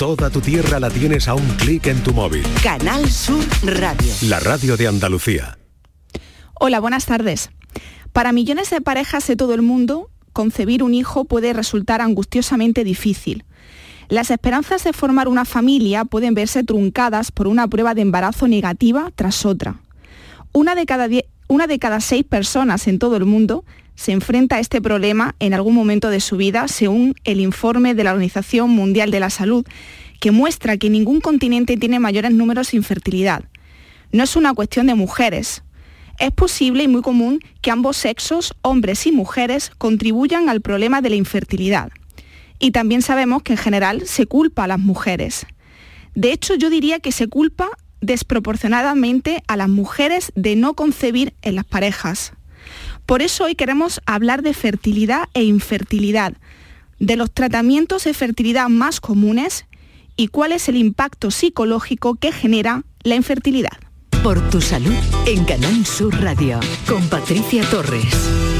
Toda tu tierra la tienes a un clic en tu móvil. Canal Sur Radio. La radio de Andalucía. Hola, buenas tardes. Para millones de parejas de todo el mundo, concebir un hijo puede resultar angustiosamente difícil. Las esperanzas de formar una familia pueden verse truncadas por una prueba de embarazo negativa tras otra. Una de cada, una de cada seis personas en todo el mundo se enfrenta a este problema en algún momento de su vida, según el informe de la Organización Mundial de la Salud, que muestra que ningún continente tiene mayores números de infertilidad. No es una cuestión de mujeres. Es posible y muy común que ambos sexos, hombres y mujeres, contribuyan al problema de la infertilidad. Y también sabemos que en general se culpa a las mujeres. De hecho, yo diría que se culpa desproporcionadamente a las mujeres de no concebir en las parejas. Por eso hoy queremos hablar de fertilidad e infertilidad, de los tratamientos de fertilidad más comunes y cuál es el impacto psicológico que genera la infertilidad. Por tu salud en Canal Sur Radio con Patricia Torres.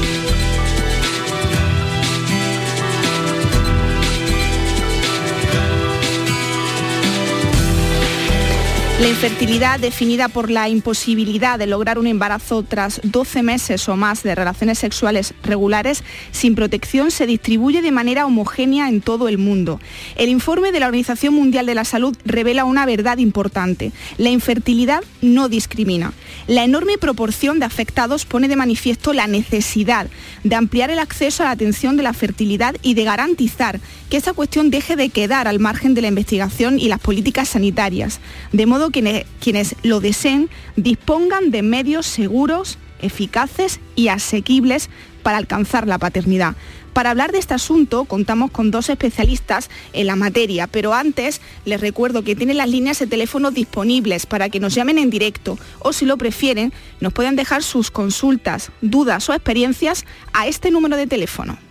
La infertilidad, definida por la imposibilidad de lograr un embarazo tras 12 meses o más de relaciones sexuales regulares sin protección, se distribuye de manera homogénea en todo el mundo. El informe de la Organización Mundial de la Salud revela una verdad importante. La infertilidad no discrimina. La enorme proporción de afectados pone de manifiesto la necesidad de ampliar el acceso a la atención de la fertilidad y de garantizar que esa cuestión deje de quedar al margen de la investigación y las políticas sanitarias, de modo que quienes lo deseen dispongan de medios seguros, eficaces y asequibles para alcanzar la paternidad. Para hablar de este asunto contamos con dos especialistas en la materia, pero antes les recuerdo que tienen las líneas de teléfono disponibles para que nos llamen en directo o si lo prefieren nos pueden dejar sus consultas, dudas o experiencias a este número de teléfono.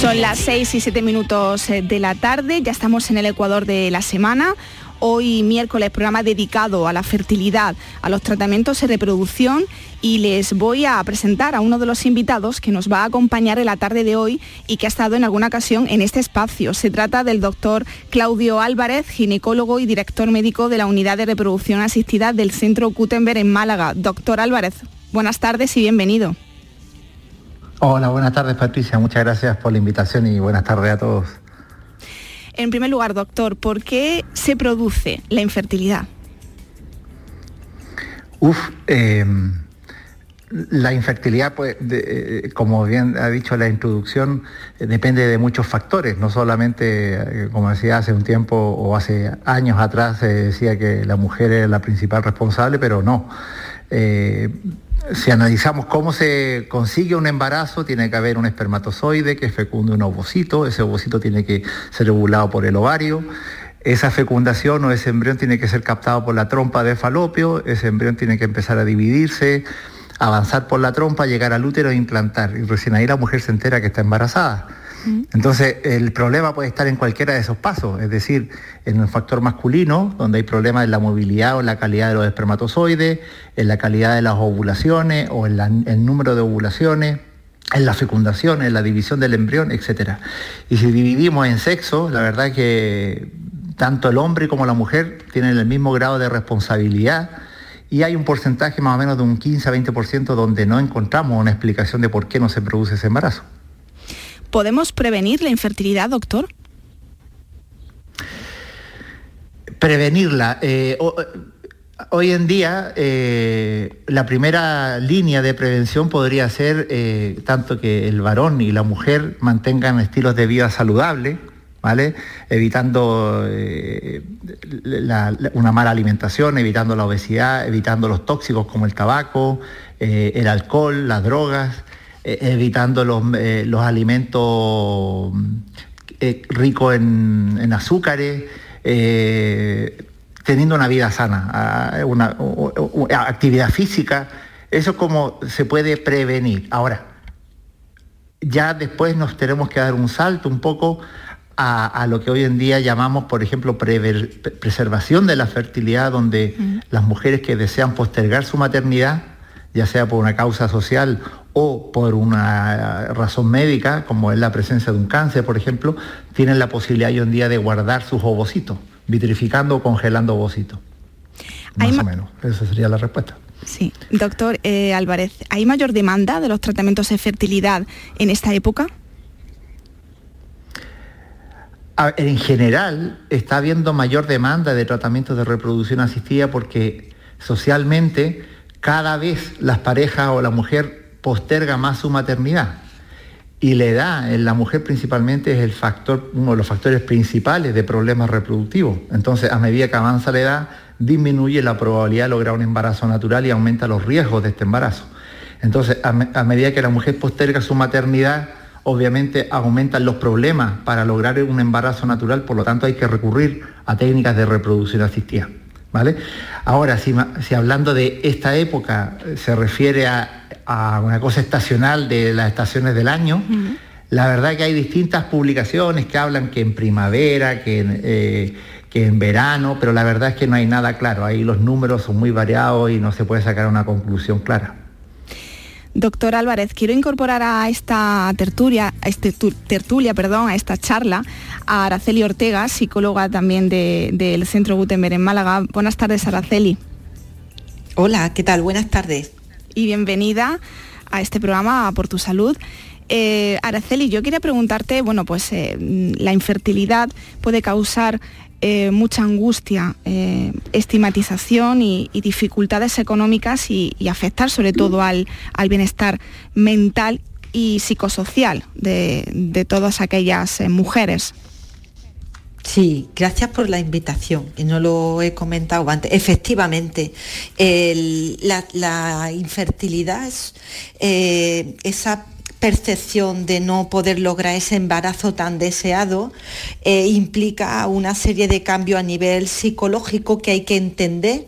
Son las 6 y 7 minutos eh, de la tarde, ya estamos en el Ecuador de la semana. Hoy miércoles programa dedicado a la fertilidad, a los tratamientos de reproducción y les voy a presentar a uno de los invitados que nos va a acompañar en la tarde de hoy y que ha estado en alguna ocasión en este espacio. Se trata del doctor Claudio Álvarez, ginecólogo y director médico de la Unidad de Reproducción Asistida del Centro Gutenberg en Málaga. Doctor Álvarez, buenas tardes y bienvenido. Hola, buenas tardes Patricia, muchas gracias por la invitación y buenas tardes a todos. En primer lugar, doctor, ¿por qué se produce la infertilidad? Uf, em, la infertilidad, pues, eh, como bien ha dicho la introducción, eh, depende de muchos factores, no solamente, eh, como decía hace un tiempo o hace años atrás, se decía que la mujer es la principal responsable, pero no si analizamos cómo se consigue un embarazo, tiene que haber un espermatozoide que fecunde un ovocito, ese ovocito tiene que ser ovulado por el ovario, esa fecundación o ese embrión tiene que ser captado por la trompa de falopio, ese embrión tiene que empezar a dividirse, avanzar por la trompa, llegar al útero e implantar. Y recién ahí la mujer se entera que está embarazada. Entonces, el problema puede estar en cualquiera de esos pasos, es decir, en el factor masculino, donde hay problemas en la movilidad o en la calidad de los espermatozoides, en la calidad de las ovulaciones o en el número de ovulaciones, en la fecundación, en la división del embrión, etc. Y si dividimos en sexo, la verdad es que tanto el hombre como la mujer tienen el mismo grado de responsabilidad y hay un porcentaje más o menos de un 15 a 20% donde no encontramos una explicación de por qué no se produce ese embarazo. ¿Podemos prevenir la infertilidad, doctor? Prevenirla. Eh, Hoy en día, eh, la primera línea de prevención podría ser eh, tanto que el varón y la mujer mantengan estilos de vida saludables, ¿vale? evitando eh, una mala alimentación, evitando la obesidad, evitando los tóxicos como el tabaco, el alcohol, las drogas, evitando los, alimentos ricos en, en azúcares teniendo una vida sana, una, actividad física, eso es como se puede prevenir. Ahora, ya después nos tenemos que dar un salto un poco a, lo que hoy en día llamamos, por ejemplo, preservación de la fertilidad, donde las mujeres que desean postergar su maternidad, ya sea por una causa social o por una razón médica, como es la presencia de un cáncer, por ejemplo, tienen la posibilidad hoy en día de guardar sus ovocitos vitrificando o congelando ovocitos. Más o menos, esa sería la respuesta. Sí, doctor eh, Álvarez, ¿hay mayor demanda de los tratamientos de fertilidad en esta época? en general está habiendo mayor demanda de tratamientos de reproducción asistida porque socialmente cada vez las parejas o la mujer posterga más su maternidad. Y la edad en la mujer principalmente es el factor, uno de los factores principales de problemas reproductivos. Entonces, a medida que avanza la edad, disminuye la probabilidad de lograr un embarazo natural y aumenta los riesgos de este embarazo. Entonces, a, medida que la mujer posterga su maternidad, obviamente aumentan los problemas para lograr un embarazo natural, por lo tanto hay que recurrir a técnicas de reproducción asistida. ¿Vale? Ahora, si, si hablando de esta época se refiere a a una cosa estacional de las estaciones del año. La verdad que hay distintas publicaciones que hablan que en primavera, que en, eh, que en verano, pero la verdad es que no hay nada claro. Ahí los números son muy variados y no se puede sacar una conclusión clara. Doctor Álvarez, quiero incorporar a esta tertulia, a este tertulia, perdón, a esta charla, a Araceli Ortega, psicóloga también del Centro Gutenberg en Málaga. Buenas tardes, Araceli. Hola, ¿qué tal? Buenas tardes y bienvenida a este programa Por tu Salud. Eh, Araceli, yo quería preguntarte, bueno, pues eh, la infertilidad puede causar eh, mucha angustia, estigmatización y, dificultades económicas y, afectar sobre todo al, bienestar mental y psicosocial de todas aquellas mujeres. Sí, gracias por la invitación. Y no lo he comentado antes. Efectivamente, la, infertilidad es eh, esa percepción de no poder lograr ese embarazo tan deseado eh, implica una serie de cambios a nivel psicológico que hay que entender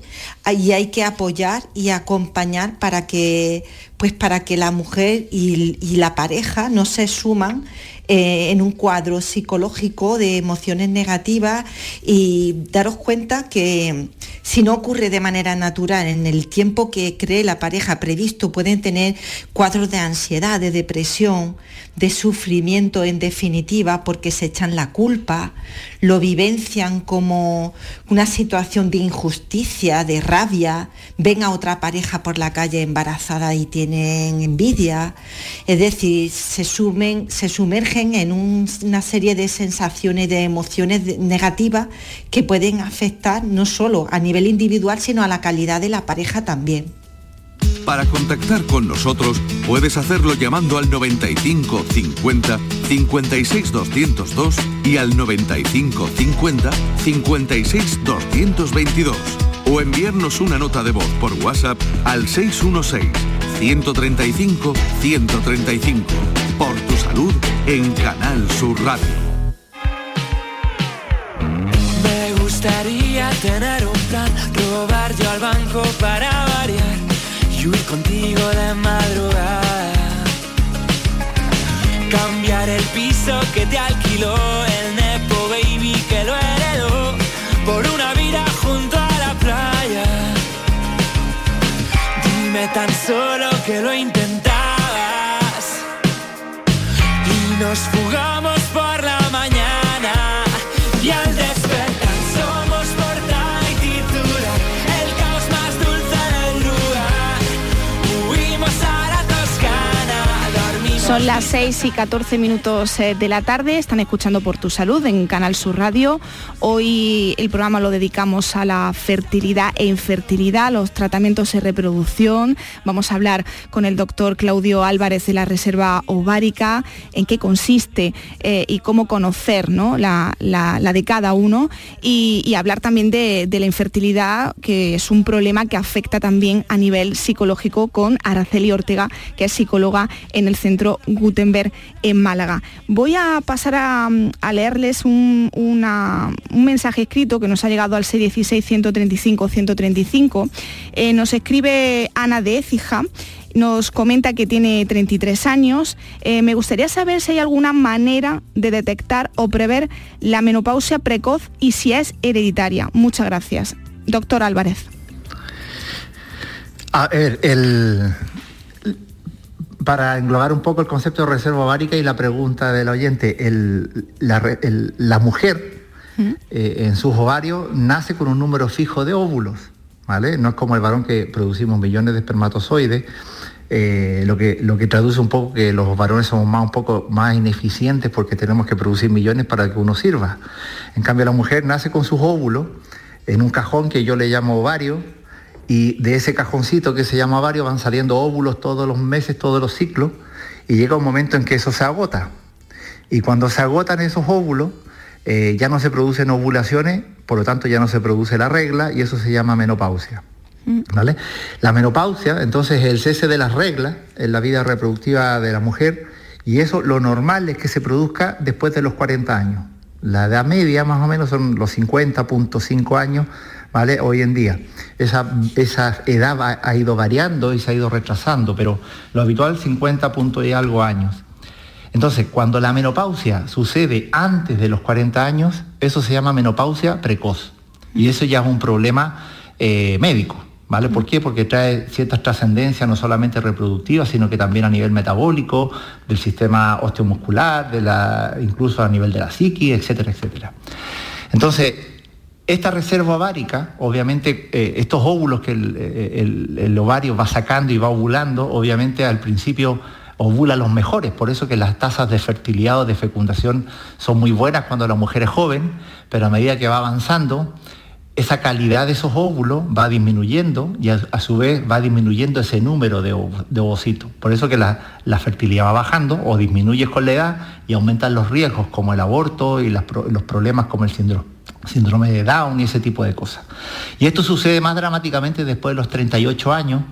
y hay que apoyar y acompañar para que, pues para que la mujer y la pareja no se suman eh, en un cuadro psicológico de emociones negativas y daros cuenta que si no ocurre de manera natural en el tiempo que cree la pareja previsto, pueden tener cuadros de ansiedad, de depresión, de sufrimiento en definitiva, porque se echan la culpa, lo vivencian como una situación de injusticia, de rabia, ven a otra pareja por la calle embarazada y tienen envidia, es decir, se, se sumergen en una serie de sensaciones, de emociones negativas que pueden afectar no solo a nivel individual, sino a la calidad de la pareja también. Para contactar con nosotros puedes hacerlo llamando al 95 50 56 202 y al 95 50 56 222 o enviarnos una nota de voz por WhatsApp al 616 135 135 por tu salud en Canal Sur Radio. Me gustaría tener un plan, robar yo al banco para variar y huir contigo de madrugada. Cambiar el piso que te alquiló el Nepo Baby que lo heredó por una vida junto a la playa. Dime tan solo que lo intentabas y nos fugamos Son las 6 y 14 minutos eh, de la tarde, están escuchando por tu salud en Canal Sur Radio. Hoy el programa lo dedicamos a la fertilidad e infertilidad, los tratamientos de reproducción. Vamos a hablar con el doctor Claudio Álvarez de la Reserva Ovárica, en qué consiste eh, y cómo conocer ¿no? la, de cada uno y, hablar también de, de la infertilidad, que es un problema que afecta también a nivel psicológico con Araceli Ortega, que es psicóloga en el Centro Gutenberg en Málaga. Voy a pasar a, leerles un, mensaje escrito que nos ha llegado al C16-135-135. Eh, nos escribe Ana de Écija nos comenta que tiene 33 años. Eh, me gustaría saber si hay alguna manera de detectar o prever la menopausia precoz y si es hereditaria. Muchas gracias. Doctor Álvarez. A ver, el, para englobar un poco el concepto de reserva ovárica y la pregunta del oyente, la, mujer eh, en sus ovarios nace con un número fijo de óvulos, ¿vale? No es como el varón que producimos millones de espermatozoides, eh, lo, que, lo que traduce un poco que los varones somos más, un poco más ineficientes porque tenemos que producir millones para que uno sirva. En cambio la mujer nace con sus óvulos en un cajón que yo le llamo ovario, y de ese cajoncito que se llama ovario van saliendo óvulos todos los meses, todos los ciclos, y llega un momento en que eso se agota. Y cuando se agotan esos óvulos, eh, ya no se producen ovulaciones, por lo tanto ya no se produce la regla y eso se llama menopausia. Mm. ¿Vale? La menopausia, entonces, es el cese de las reglas en la vida reproductiva de la mujer y eso lo normal es que se produzca después de los 40 años. La edad media más o menos son los 50.5 años ¿vale? Hoy en día. Esa, esa edad ha, ido variando y se ha ido retrasando, pero lo habitual 50 puntos y algo años. Entonces, cuando la menopausia sucede antes de los 40 años, eso se llama menopausia precoz. Y eso ya es un problema eh, médico. ¿Vale? ¿Por qué? Porque trae ciertas trascendencias no solamente reproductivas, sino que también a nivel metabólico, del sistema osteomuscular, de la, incluso a nivel de la psiqui, etcétera, etcétera. Entonces, esta reserva ovárica, obviamente, eh, estos óvulos que el, ovario va sacando y va ovulando, obviamente al principio ovula los mejores, por eso que las tasas de fertilidad o de fecundación son muy buenas cuando la mujer es joven, pero a medida que va avanzando, esa calidad de esos óvulos va disminuyendo y a, su vez va disminuyendo ese número de, ovocitos. Por eso que la, fertilidad va bajando o disminuye con la edad y aumentan los riesgos como el aborto y los problemas como el síndrome síndrome de Down y ese tipo de cosas. Y esto sucede más dramáticamente después de los 38 años,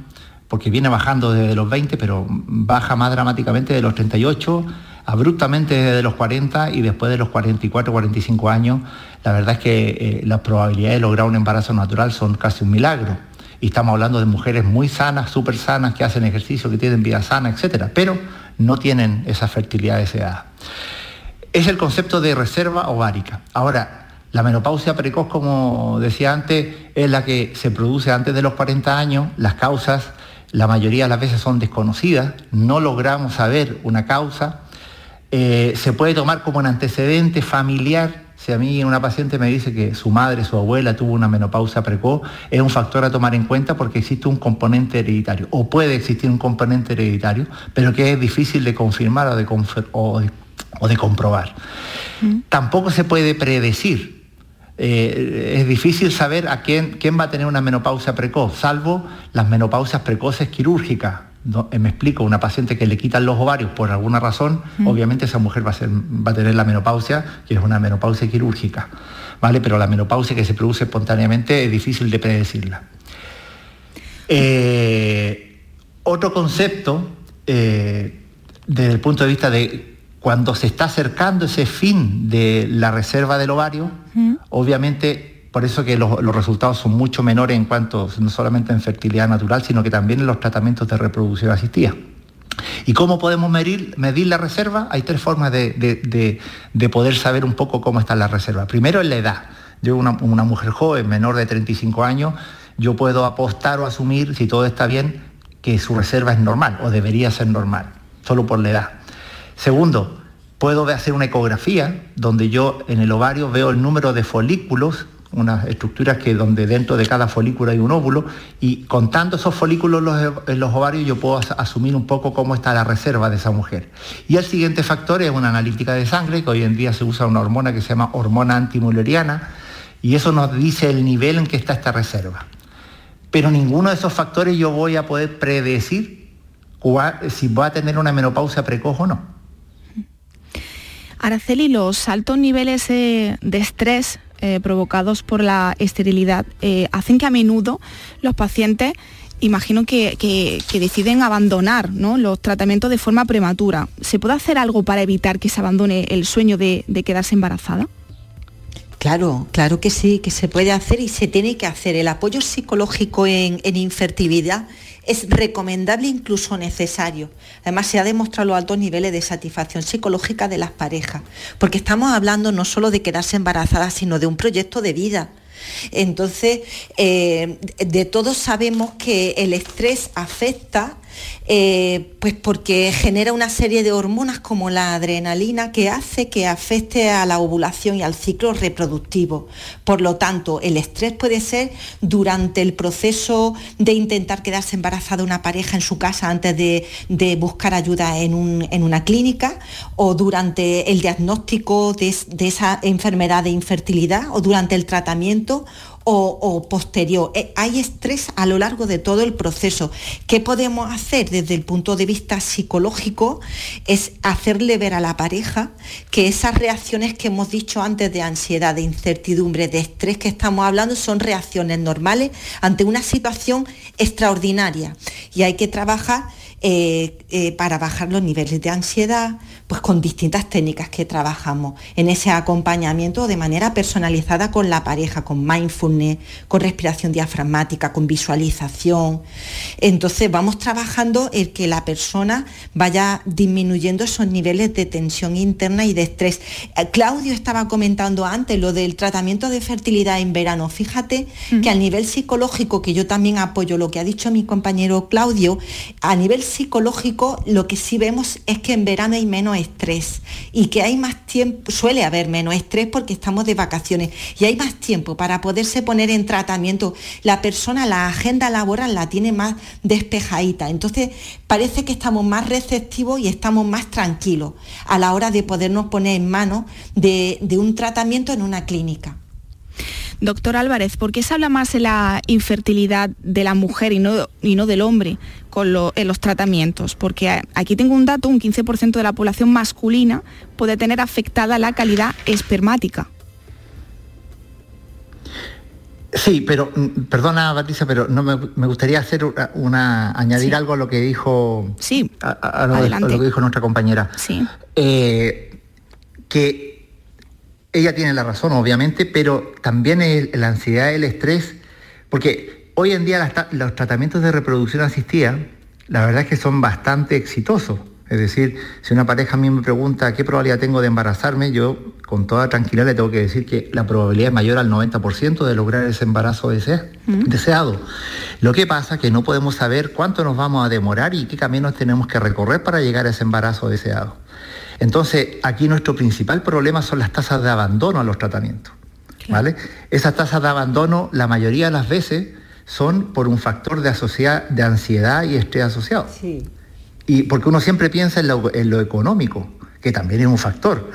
porque viene bajando desde los 20, pero baja más dramáticamente de los 38, abruptamente desde los 40 y después de los 44, 45 años, la verdad es que eh, las probabilidades de lograr un embarazo natural son casi un milagro. Y estamos hablando de mujeres muy sanas, súper sanas, que hacen ejercicio, que tienen vida sana, etc. Pero no tienen esa fertilidad deseada. Es el concepto de reserva ovárica. Ahora, la menopausia precoz, como decía antes, es la que se produce antes de los 40 años. Las causas, la mayoría de las veces son desconocidas, no logramos saber una causa. Eh, se puede tomar como un antecedente familiar. Si a mí una paciente me dice que su madre, su abuela tuvo una menopausia precoz, es un factor a tomar en cuenta porque existe un componente hereditario, o puede existir un componente hereditario, pero que es difícil de confirmar o de, comprobar. Mm. Tampoco se puede predecir eh, es difícil saber a quién, quién va a tener una menopausia precoz, salvo las menopausias precoces quirúrgicas. Eh, me explico, una paciente que le quitan los ovarios por alguna razón, obviamente esa mujer va a, ser, va a tener la menopausia, que es una menopausia quirúrgica, ¿vale? Pero la menopausia que se produce espontáneamente es difícil de predecirla. Eh, otro concepto, desde el punto de vista de cuando se está acercando ese fin de la reserva del ovario, obviamente por eso que los, resultados son mucho menores en cuanto no solamente en fertilidad natural, sino que también en los tratamientos de reproducción asistida. ¿Y cómo podemos medir, medir la reserva? Hay tres formas de, poder saber un poco cómo está la reserva. Primero es la edad. Yo, una, una mujer joven, menor de 35 años, yo puedo apostar o asumir, si todo está bien, que su reserva es normal o debería ser normal, solo por la edad. Segundo, puedo hacer una ecografía donde yo en el ovario veo el número de folículos unas estructuras que donde dentro de cada folículo hay un óvulo y contando esos folículos en los ovarios yo puedo asumir un poco cómo está la reserva de esa mujer. Y el siguiente factor es una analítica de sangre, que hoy en día se usa una hormona que se llama hormona antimuleriana y eso nos dice el nivel en que está esta reserva. Pero ninguno de esos factores yo voy a poder predecir si voy a tener una menopausia precoz o no. Araceli, los altos niveles de estrés eh, provocados por la esterilidad eh, hacen que a menudo los pacientes imagino que, deciden abandonar los tratamientos de forma prematura. ¿Se puede hacer algo para evitar que se abandone el sueño de, quedarse embarazada? Claro, claro que sí, que se puede hacer y se tiene que hacer. El apoyo psicológico en infertilidad es recomendable incluso necesario. Además, se ha demostrado los altos niveles de satisfacción psicológica de las parejas, porque estamos hablando no solo de quedarse embarazadas, sino de un proyecto de vida. Entonces, eh, de todos sabemos que el estrés afecta eh, pues porque genera una serie de hormonas como la adrenalina que hace que afecte a la ovulación y al ciclo reproductivo. Por lo tanto, el estrés puede ser durante el proceso de intentar quedarse embarazada una pareja en su casa antes de, buscar ayuda en, una clínica o durante el diagnóstico de esa enfermedad de infertilidad o durante el tratamiento o, posterior. Eh, hay estrés a lo largo de todo el proceso. ¿Qué podemos hacer desde el punto de vista psicológico? Es hacerle ver a la pareja que esas reacciones que hemos dicho antes de ansiedad, de incertidumbre, de estrés que estamos hablando son reacciones normales ante una situación extraordinaria y hay que trabajar eh, eh, para bajar los niveles de ansiedad, pues con distintas técnicas que trabajamos en ese acompañamiento de manera personalizada con la pareja, con mindfulness, con respiración diafragmática, con visualización. Entonces vamos trabajando el que la persona vaya disminuyendo esos niveles de tensión interna y de estrés. Eh, Claudio estaba comentando antes lo del tratamiento de fertilidad en verano. Fíjate que a nivel psicológico, que yo también apoyo lo que ha dicho mi compañero Claudio, a nivel psicológico lo que sí vemos es que en verano hay menos estrés y que hay más tiempo, suele haber menos estrés porque estamos de vacaciones y hay más tiempo para poderse poner en tratamiento. La persona, la agenda laboral la tiene más despejadita, entonces parece que estamos más receptivos y estamos más tranquilos a la hora de podernos poner en manos de, de un tratamiento en una clínica. Doctor Álvarez, ¿por qué se habla más de la infertilidad de la mujer y no, y no del hombre con en los tratamientos? Porque aquí tengo un dato, un 15% de la población masculina puede tener afectada la calidad espermática. Sí, pero mm, perdona Patricia, pero no me, gustaría hacer una, añadir algo a lo que dijo sí, a, lo, que dijo nuestra compañera. Sí. Eh, que ella tiene la razón, obviamente, pero también la ansiedad, el estrés, porque hoy en día los tratamientos de reproducción asistida, la verdad es que son bastante exitosos. Es decir, si una pareja a mí me pregunta qué probabilidad tengo de embarazarme, yo con toda tranquilidad le tengo que decir que la probabilidad es mayor al 90% de lograr ese embarazo deseado. Lo que pasa es que no podemos saber cuánto nos vamos a demorar y qué caminos tenemos que recorrer para llegar a ese embarazo deseado. Entonces, aquí nuestro principal problema son las tasas de abandono a los tratamientos. ¿vale? Esas tasas de abandono, la mayoría de las veces, son por un factor de, de ansiedad y estrés asociado. Y porque uno siempre piensa en lo, económico, que también es un factor.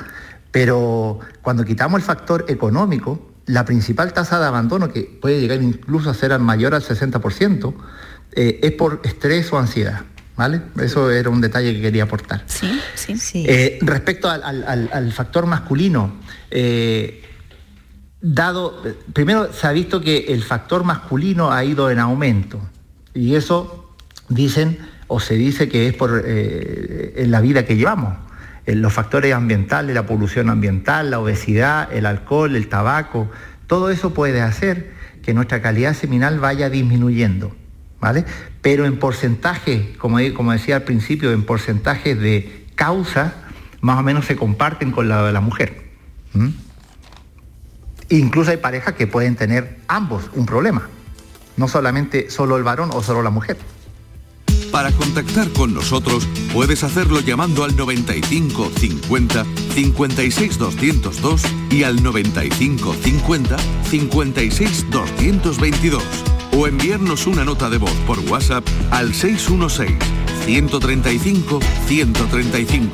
Pero cuando quitamos el factor económico, la principal tasa de abandono, que puede llegar incluso a ser mayor al 60%, eh, es por estrés o ansiedad. ¿Vale? Eso era un detalle que quería aportar. Sí, sí, sí. Eh, respecto al, factor masculino, eh, dado, primero se ha visto que el factor masculino ha ido en aumento y eso dicen o se dice que es por eh, en la vida que llevamos. los factores ambientales, la polución ambiental, la obesidad, el alcohol, el tabaco, todo eso puede hacer que nuestra calidad seminal vaya disminuyendo. Pero en porcentaje, como, decía al principio, en porcentaje de causa, más o menos se comparten con la de la mujer. Incluso hay parejas que pueden tener ambos un problema, no solamente solo el varón o solo la mujer. Para contactar con nosotros puedes hacerlo llamando al 95 50 56 202 y al 95 50 56 222 o enviarnos una nota de voz por WhatsApp al 616 135 135.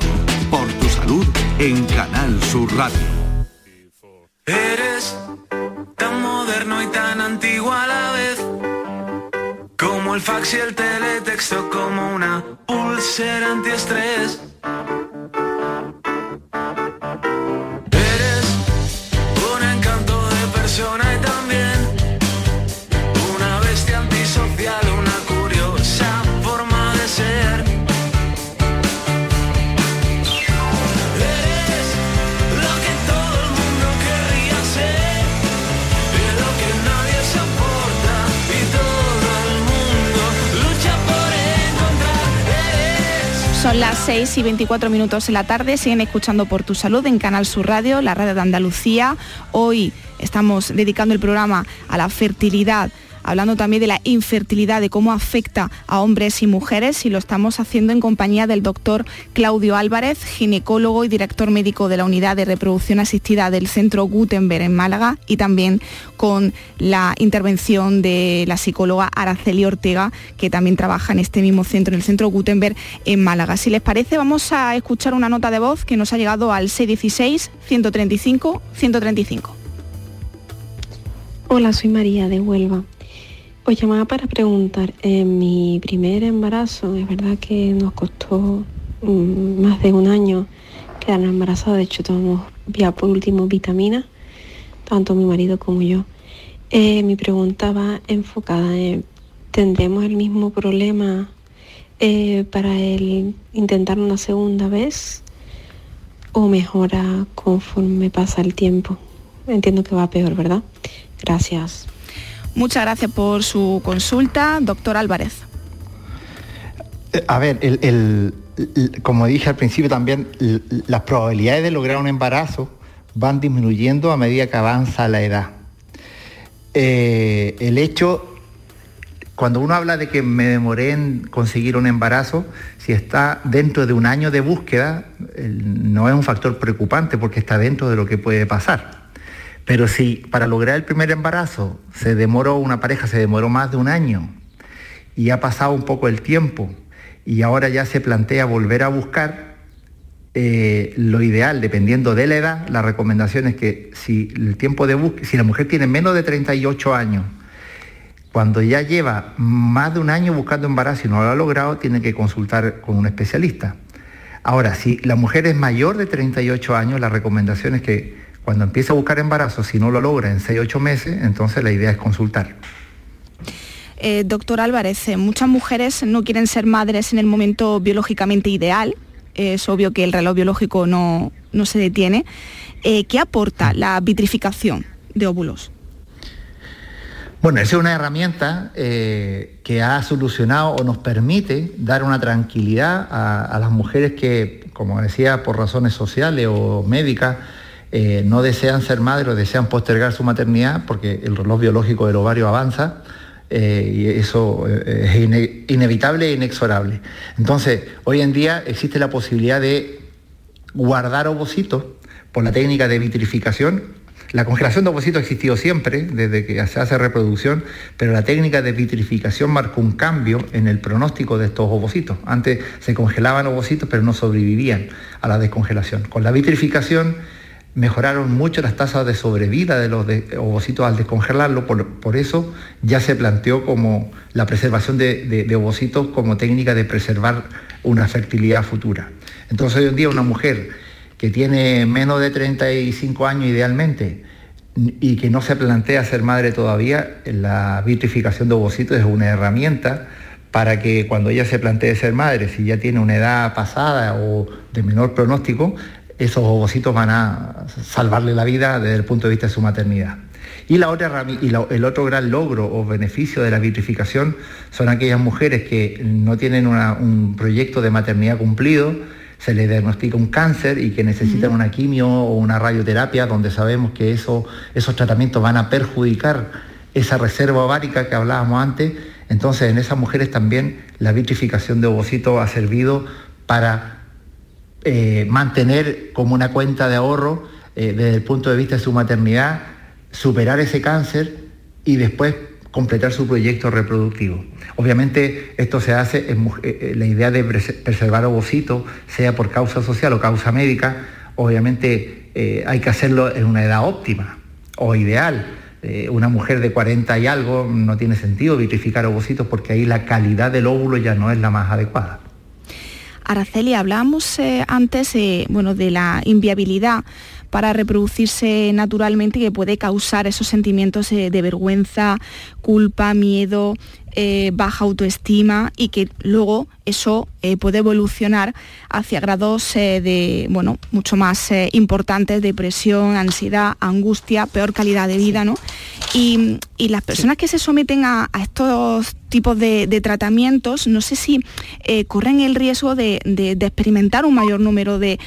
Por tu salud en Canal Sur Radio. Eres tan moderno y tan antiguo a la vez. Como el fax y el teletexto, como una pulsera antiestrés. 6 y 24 minutos en la tarde, siguen escuchando por tu salud en Canal Sur Radio, la radio de Andalucía. Hoy estamos dedicando el programa a la fertilidad hablando también de la infertilidad, de cómo afecta a hombres y mujeres y lo estamos haciendo en compañía del doctor Claudio Álvarez, ginecólogo y director médico de la Unidad de Reproducción Asistida del Centro Gutenberg en Málaga y también con la intervención de la psicóloga Araceli Ortega, que también trabaja en este mismo centro, en el Centro Gutenberg en Málaga. Si les parece, vamos a escuchar una nota de voz que nos ha llegado al 616-135-135. Hola, soy María de Huelva. Os llamaba para preguntar, en mi primer embarazo, es verdad que nos costó mm, más de un año quedarnos embarazados, de hecho tomamos ya por último vitaminas, tanto mi marido como yo. Eh, mi pregunta va enfocada en, ¿tendremos el mismo problema eh, para el intentar una segunda vez o mejora conforme pasa el tiempo? Entiendo que va peor, ¿verdad? Gracias. Muchas gracias por su consulta, doctor Álvarez. Eh, A ver, el- como dije al principio también, las probabilidades de lograr un embarazo van disminuyendo a medida que avanza la edad. Eh, el hecho, cuando uno habla de que me demoré en conseguir un embarazo, si está dentro de un año de búsqueda, el- no es un factor preocupante porque está dentro de lo que puede pasar. Pero si para lograr el primer embarazo se demoró, una pareja se demoró más de un año y ha pasado un poco el tiempo y ahora ya se plantea volver a buscar, eh, lo ideal, dependiendo de la edad, la recomendación es que si el tiempo de búsqueda, si la mujer tiene menos de 38 años, cuando ya lleva más de un año buscando embarazo y no lo ha logrado, tiene que consultar con un especialista. Ahora, si la mujer es mayor de 38 años, la recomendación es que cuando empiece a buscar embarazo, si no lo logra en 6-8 meses, entonces la idea es consultar. Eh, doctor Álvarez, eh, muchas mujeres no quieren ser madres en el momento biológicamente ideal. Es obvio que el reloj biológico no, no se detiene. Eh, ¿Qué aporta la vitrificación de óvulos? Bueno, esa es una herramienta eh, que ha solucionado o nos permite dar una tranquilidad a, a las mujeres que, como decía, por razones sociales o médicas, eh, no desean ser madres o desean postergar su maternidad porque el reloj biológico del ovario avanza eh, y eso eh, es ine- inevitable e inexorable. Entonces, hoy en día existe la posibilidad de guardar ovocitos por la técnica de vitrificación. La congelación de ovocitos ha existido siempre, desde que se hace reproducción, pero la técnica de vitrificación marcó un cambio en el pronóstico de estos ovocitos. Antes se congelaban ovocitos, pero no sobrevivían a la descongelación. Con la vitrificación mejoraron mucho las tasas de sobrevida de los ovocitos al descongelarlo, por, por eso ya se planteó como la preservación de, de- de ovocitos como técnica de preservar una fertilidad futura. Entonces hoy en día una mujer que tiene menos de 35 años idealmente y que no se plantea ser madre todavía, la vitrificación de ovocitos es una herramienta para que cuando ella se plantee ser madre, si ya tiene una edad pasada o de menor pronóstico, esos ovocitos van a salvarle la vida desde el punto de vista de su maternidad. Y, la otra, y la- el otro gran logro o beneficio de la vitrificación son aquellas mujeres que no tienen una- un proyecto de maternidad cumplido, se les diagnostica un cáncer y que necesitan una quimio o una radioterapia donde sabemos que eso- esos tratamientos van a perjudicar esa reserva ovárica que hablábamos antes, Entonces, en esas mujeres también la vitrificación de ovocitos ha servido para eh, mantener como una cuenta de ahorro eh, desde el punto de vista de su maternidad, superar ese cáncer y después completar su proyecto reproductivo. Obviamente esto se hace, en, eh, la idea de preservar ovocitos, sea por causa social o causa médica, obviamente hay que hacerlo en una edad óptima o ideal. Una mujer de 40 y algo no tiene sentido vitrificar ovocitos porque ahí la calidad del óvulo ya no es la más adecuada. Araceli, hablábamos antes bueno, de la inviabilidad para reproducirse naturalmente y que puede causar esos sentimientos de vergüenza, culpa, miedo, eh, baja autoestima y que luego eso eh, puede evolucionar hacia grados eh, de, bueno, mucho más importantes, depresión, ansiedad, angustia, peor calidad de vida, ¿no? Y, las personas que se someten a, estos tipos de, tratamientos, no sé si corren el riesgo de, experimentar un mayor número de,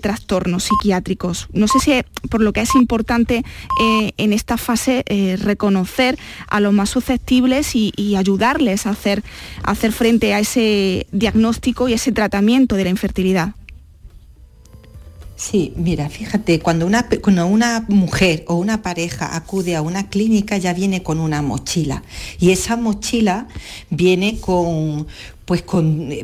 trastornos psiquiátricos. No sé si por lo que es importante en esta fase reconocer a los más susceptibles y, y ayudar ayudarles a hacer, hacer frente a ese diagnóstico y ese tratamiento de la infertilidad. Sí, mira, fíjate, cuando una, cuando una mujer o una pareja acude a una clínica ya viene con una mochila y esa mochila viene con, pues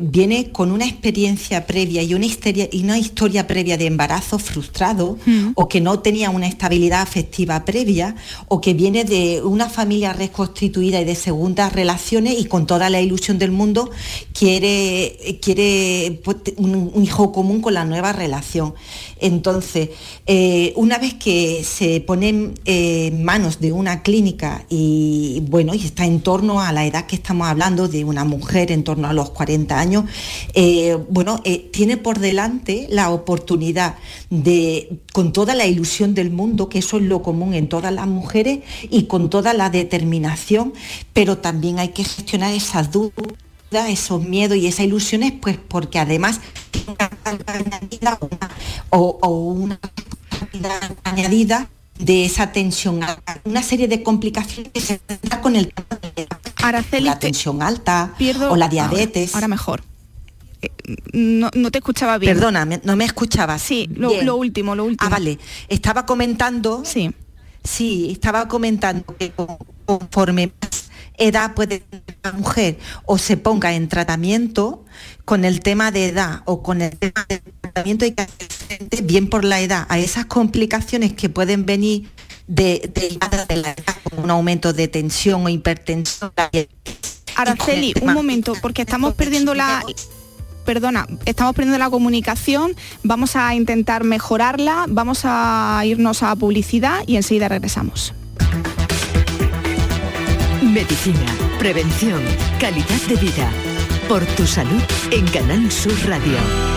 viene con una experiencia previa y una historia, y una historia previa de embarazo frustrado mm. o que no tenía una estabilidad afectiva previa o que viene de una familia reconstituida y de segundas relaciones y con toda la ilusión del mundo quiere, quiere pues, un, hijo común con la nueva relación. Entonces, eh, una vez que se pone en eh, manos de una clínica y bueno, y está en torno a la edad que estamos hablando de una mujer en torno a los 40 años, eh, bueno, tiene por delante la oportunidad de, con toda la ilusión del mundo, que eso es lo común en todas las mujeres, y con toda la determinación, pero también hay que gestionar esas dudas esos miedos y esas ilusiones, pues porque además o, o una añadida de esa tensión, una serie de complicaciones que se da con el la tensión alta o la diabetes. Ahora, mejor. Eh, no, te escuchaba bien. Perdona, no me escuchaba. Sí, lo, último, lo último. Ah, vale. Estaba comentando. Sí. Sí, estaba comentando que conforme más edad puede tener la mujer o se ponga en tratamiento con el tema de edad o con el tema de tratamiento hay que hacer bien por la edad a esas complicaciones que pueden venir de, de, la edad, como un aumento de tensión o hipertensión. Araceli, un momento, porque estamos perdiendo la perdona, estamos perdiendo la comunicación, vamos a intentar mejorarla, vamos a irnos a publicidad y enseguida regresamos. Medicina, prevención, calidad de vida. Por tu salud en Canal Sur Radio.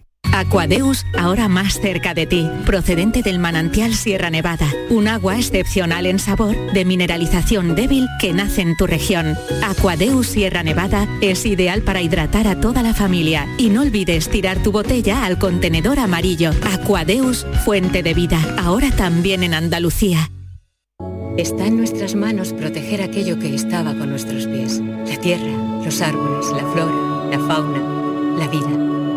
Aquadeus, ahora más cerca de ti, procedente del manantial Sierra Nevada, un agua excepcional en sabor, de mineralización débil que nace en tu región. Aquadeus Sierra Nevada es ideal para hidratar a toda la familia y no olvides tirar tu botella al contenedor amarillo. Aquadeus, fuente de vida, ahora también en Andalucía. Está en nuestras manos proteger aquello que estaba con nuestros pies, la tierra, los árboles, la flora, la fauna, la vida.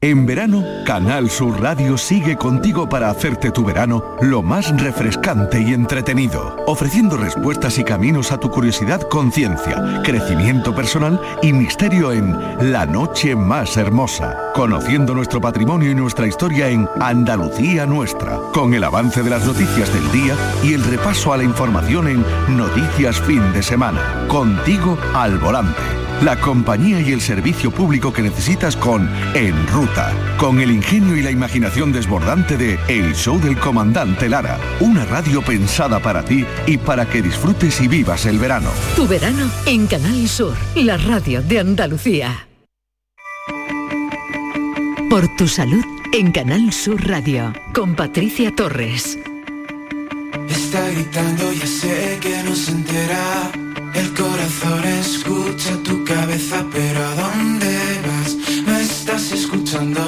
En verano, Canal Sur Radio sigue contigo para hacerte tu verano lo más refrescante y entretenido, ofreciendo respuestas y caminos a tu curiosidad con ciencia, crecimiento personal y misterio en La Noche Más Hermosa, conociendo nuestro patrimonio y nuestra historia en Andalucía Nuestra, con el avance de las noticias del día y el repaso a la información en Noticias Fin de Semana. Contigo al volante. La compañía y el servicio público que necesitas con En Ruta, con el ingenio y la imaginación desbordante de El Show del Comandante Lara, una radio pensada para ti y para que disfrutes y vivas el verano. Tu verano en Canal Sur, la radio de Andalucía. Por tu salud en Canal Sur Radio, con Patricia Torres. Está gritando, ya sé que no se entera. El corazón escucha tu cabeza, pero ¿a dónde vas? No estás escuchando.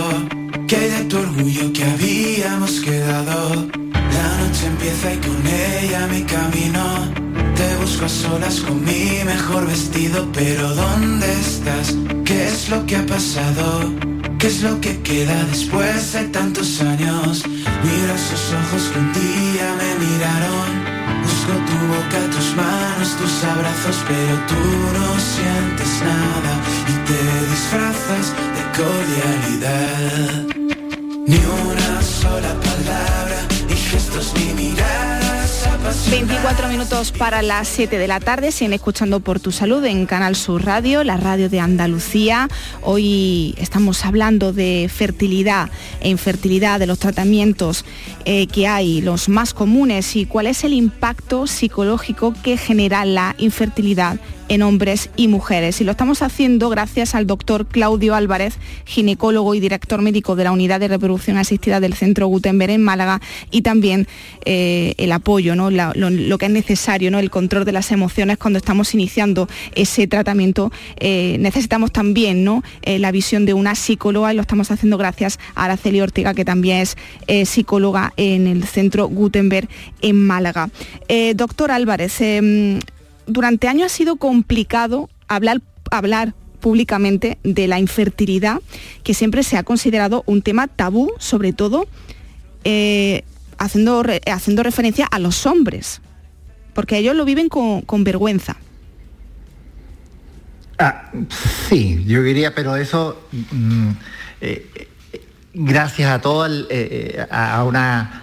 ¿Qué hay de tu orgullo que habíamos quedado? La noche empieza y con ella mi camino. Te busco a solas con mi mejor vestido, pero ¿dónde estás? ¿Qué es lo que ha pasado? ¿Qué es lo que queda después de tantos años? Mira esos ojos que un día me miraron. Busco tu boca, tus manos, tus abrazos, pero tú no sientes nada y te disfrazas de cordialidad. Ni una sola palabra, ni gestos, ni. 24 minutos para las 7 de la tarde, siguen escuchando por tu salud en Canal Sur Radio, la radio de Andalucía. Hoy estamos hablando de fertilidad e infertilidad, de los tratamientos eh, que hay, los más comunes y cuál es el impacto psicológico que genera la infertilidad en hombres y mujeres. Y lo estamos haciendo gracias al doctor Claudio Álvarez, ginecólogo y director médico de la Unidad de Reproducción Asistida del Centro Gutenberg en Málaga, y también eh, el apoyo, ¿no? Lo, que es necesario, ¿no? el control de las emociones cuando estamos iniciando ese tratamiento. Eh, necesitamos también ¿no? Eh, la visión de una psicóloga y lo estamos haciendo gracias a Araceli Ortega, que también es psicóloga en el Centro Gutenberg en Málaga. Doctor Álvarez, eh, durante años ha sido complicado hablar, hablar públicamente de la infertilidad, que siempre se ha considerado un tema tabú, sobre todo eh, haciendo, haciendo referencia a los hombres, porque ellos lo viven con, con vergüenza. Ah, sí, yo diría, pero eso, mm, eh, eh, gracias a todo el, eh, a una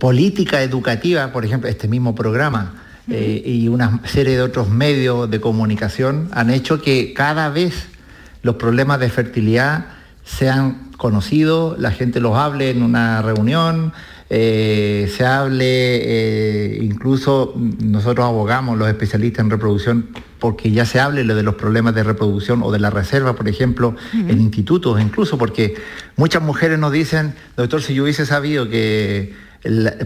política educativa, por ejemplo, este mismo programa eh, y una serie de otros medios de comunicación han hecho que cada vez los problemas de fertilidad sean conocidos, la gente los hable en una reunión, eh, se hable, eh, incluso nosotros abogamos, los especialistas en reproducción, porque ya se hable lo de los problemas de reproducción o de la reserva, por ejemplo, en institutos, incluso porque muchas mujeres nos dicen, doctor, si yo hubiese sabido que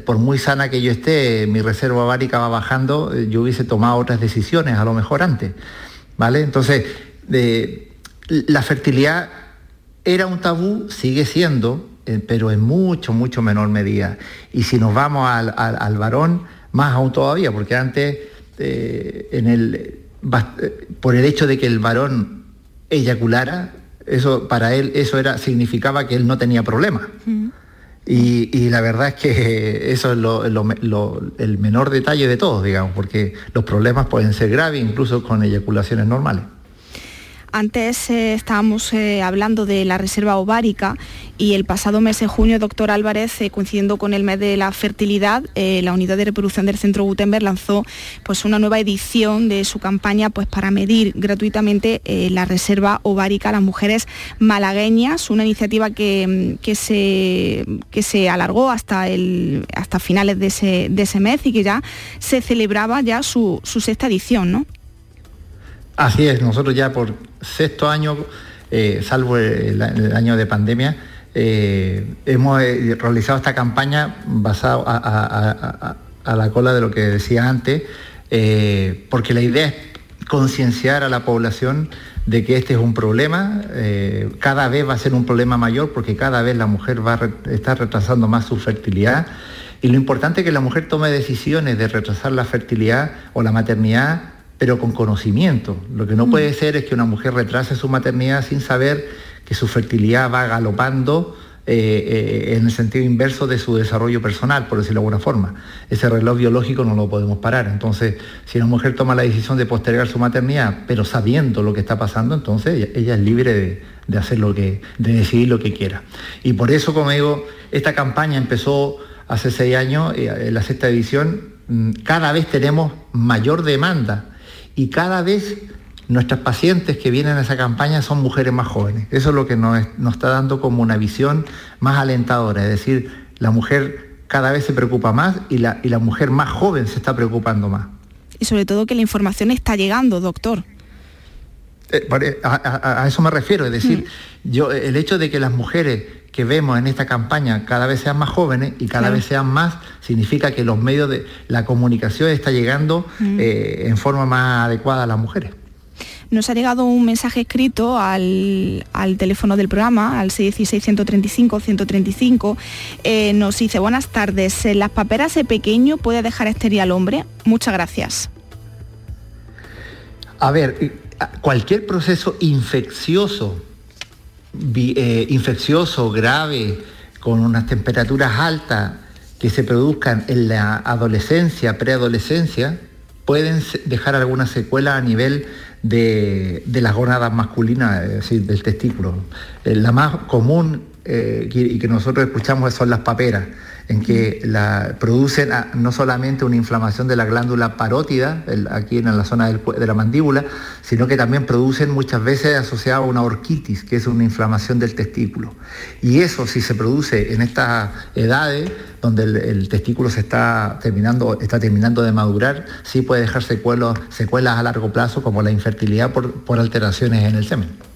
por muy sana que yo esté, mi reserva ovárica va bajando, eh, yo hubiese tomado otras decisiones, a lo mejor antes. ¿Vale? Entonces, la fertilidad era un tabú, sigue siendo, eh, pero en mucho, mucho menor medida. Y si nos vamos al, al- varón, más aún todavía, porque antes, eh, en el, por el hecho de que el varón eyaculara, eso para él eso era, significaba que él no tenía problema. Y, la verdad es que eso es el menor detalle de todos, digamos, porque los problemas pueden ser graves incluso con eyaculaciones normales. Antes eh, estábamos eh, hablando de la reserva ovárica y el pasado mes de junio, doctor Álvarez, eh, coincidiendo con el mes de la fertilidad, la unidad de reproducción del Centro Gutenberg lanzó pues, una nueva edición de su campaña pues, para medir gratuitamente la reserva ovárica a las mujeres malagueñas, una iniciativa que, mm, que se, que se alargó hasta, el, hasta finales de ese, de ese mes y que ya se celebraba ya su, su sexta edición, ¿no? Así es, nosotros ya por sexto año, eh, salvo el, año de pandemia, eh, hemos eh, realizado esta campaña basada a, la cola de lo que decía antes, porque la idea es concienciar a la población de que este es un problema, cada vez va a ser un problema mayor porque cada vez la mujer va a estar retrasando más su fertilidad. Y lo importante es que la mujer tome decisiones de retrasar la fertilidad o la maternidad pero con conocimiento. Lo que no puede ser es que una mujer retrase su maternidad sin saber que su fertilidad va galopando eh, eh, en el sentido inverso de su desarrollo personal, por decirlo de alguna forma. Ese reloj biológico no lo podemos parar. Entonces, si una mujer toma la decisión de postergar su maternidad, pero sabiendo lo que está pasando, entonces ella, ella es libre de, de hacer lo que, de decidir lo que quiera. Y por eso, como digo, esta campaña empezó hace seis años, eh, en la sexta edición, mm, cada vez tenemos mayor demanda y cada vez nuestras pacientes que vienen a esa campaña son mujeres más jóvenes. Eso es lo que nos, es- nos está dando como una visión más alentadora, es decir, la mujer cada vez se preocupa más y la, y la mujer más joven se está preocupando más. Y sobre todo que la información está llegando, doctor. Eh, A, a- a eso me refiero, es decir, yo el hecho de que las mujeres que vemos en esta campaña cada vez sean más jóvenes y cada vez sean más, significa que los medios de la comunicación está llegando Mm. eh, en forma más adecuada a las mujeres. Nos ha llegado un mensaje escrito al, al teléfono del programa, al 616-135-135. Eh, nos dice, buenas tardes, ¿en las paperas de pequeño puede dejar estéril al hombre? Muchas gracias. A ver, eh, cualquier proceso infeccioso, eh, infeccioso grave, con unas temperaturas altas que se produzcan en la adolescencia, preadolescencia, pueden dejar alguna secuela a nivel de, de las gónadas masculinas, es decir, del testículo. Eh, la más común eh, y que nosotros escuchamos son las paperas, en que la, producen no solamente una inflamación de la glándula parótida, aquí en la zona de la mandíbula, sino que también producen muchas veces asociado a una orquitis, que es una inflamación del testículo. Y eso si se produce en estas edades, donde el, testículo se está terminando, está terminando de madurar, sí puede dejar secuelas a largo plazo, como la infertilidad por alteraciones en el semen.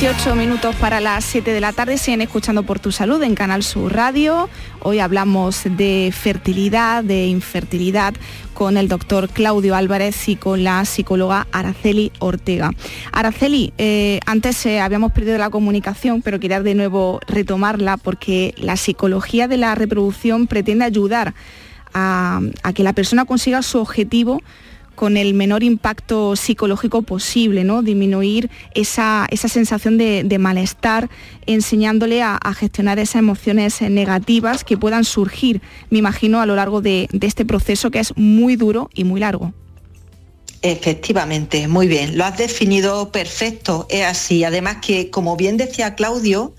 18 minutos para las 7 de la tarde, siguen escuchando por tu salud en Canal Sur Radio. Hoy hablamos de fertilidad, de infertilidad con el doctor Claudio Álvarez y con la psicóloga Araceli Ortega. Araceli, eh, antes eh, habíamos perdido la comunicación, pero quería de nuevo retomarla porque la psicología de la reproducción pretende ayudar a, a que la persona consiga su objetivo con el menor impacto psicológico posible, ¿no? Disminuir esa, esa sensación de, malestar, enseñándole a, gestionar esas emociones negativas que puedan surgir, me imagino, a lo largo de este proceso que es muy duro y muy largo. Efectivamente, muy bien, lo has definido perfecto, es así. Además que, como bien decía Claudio,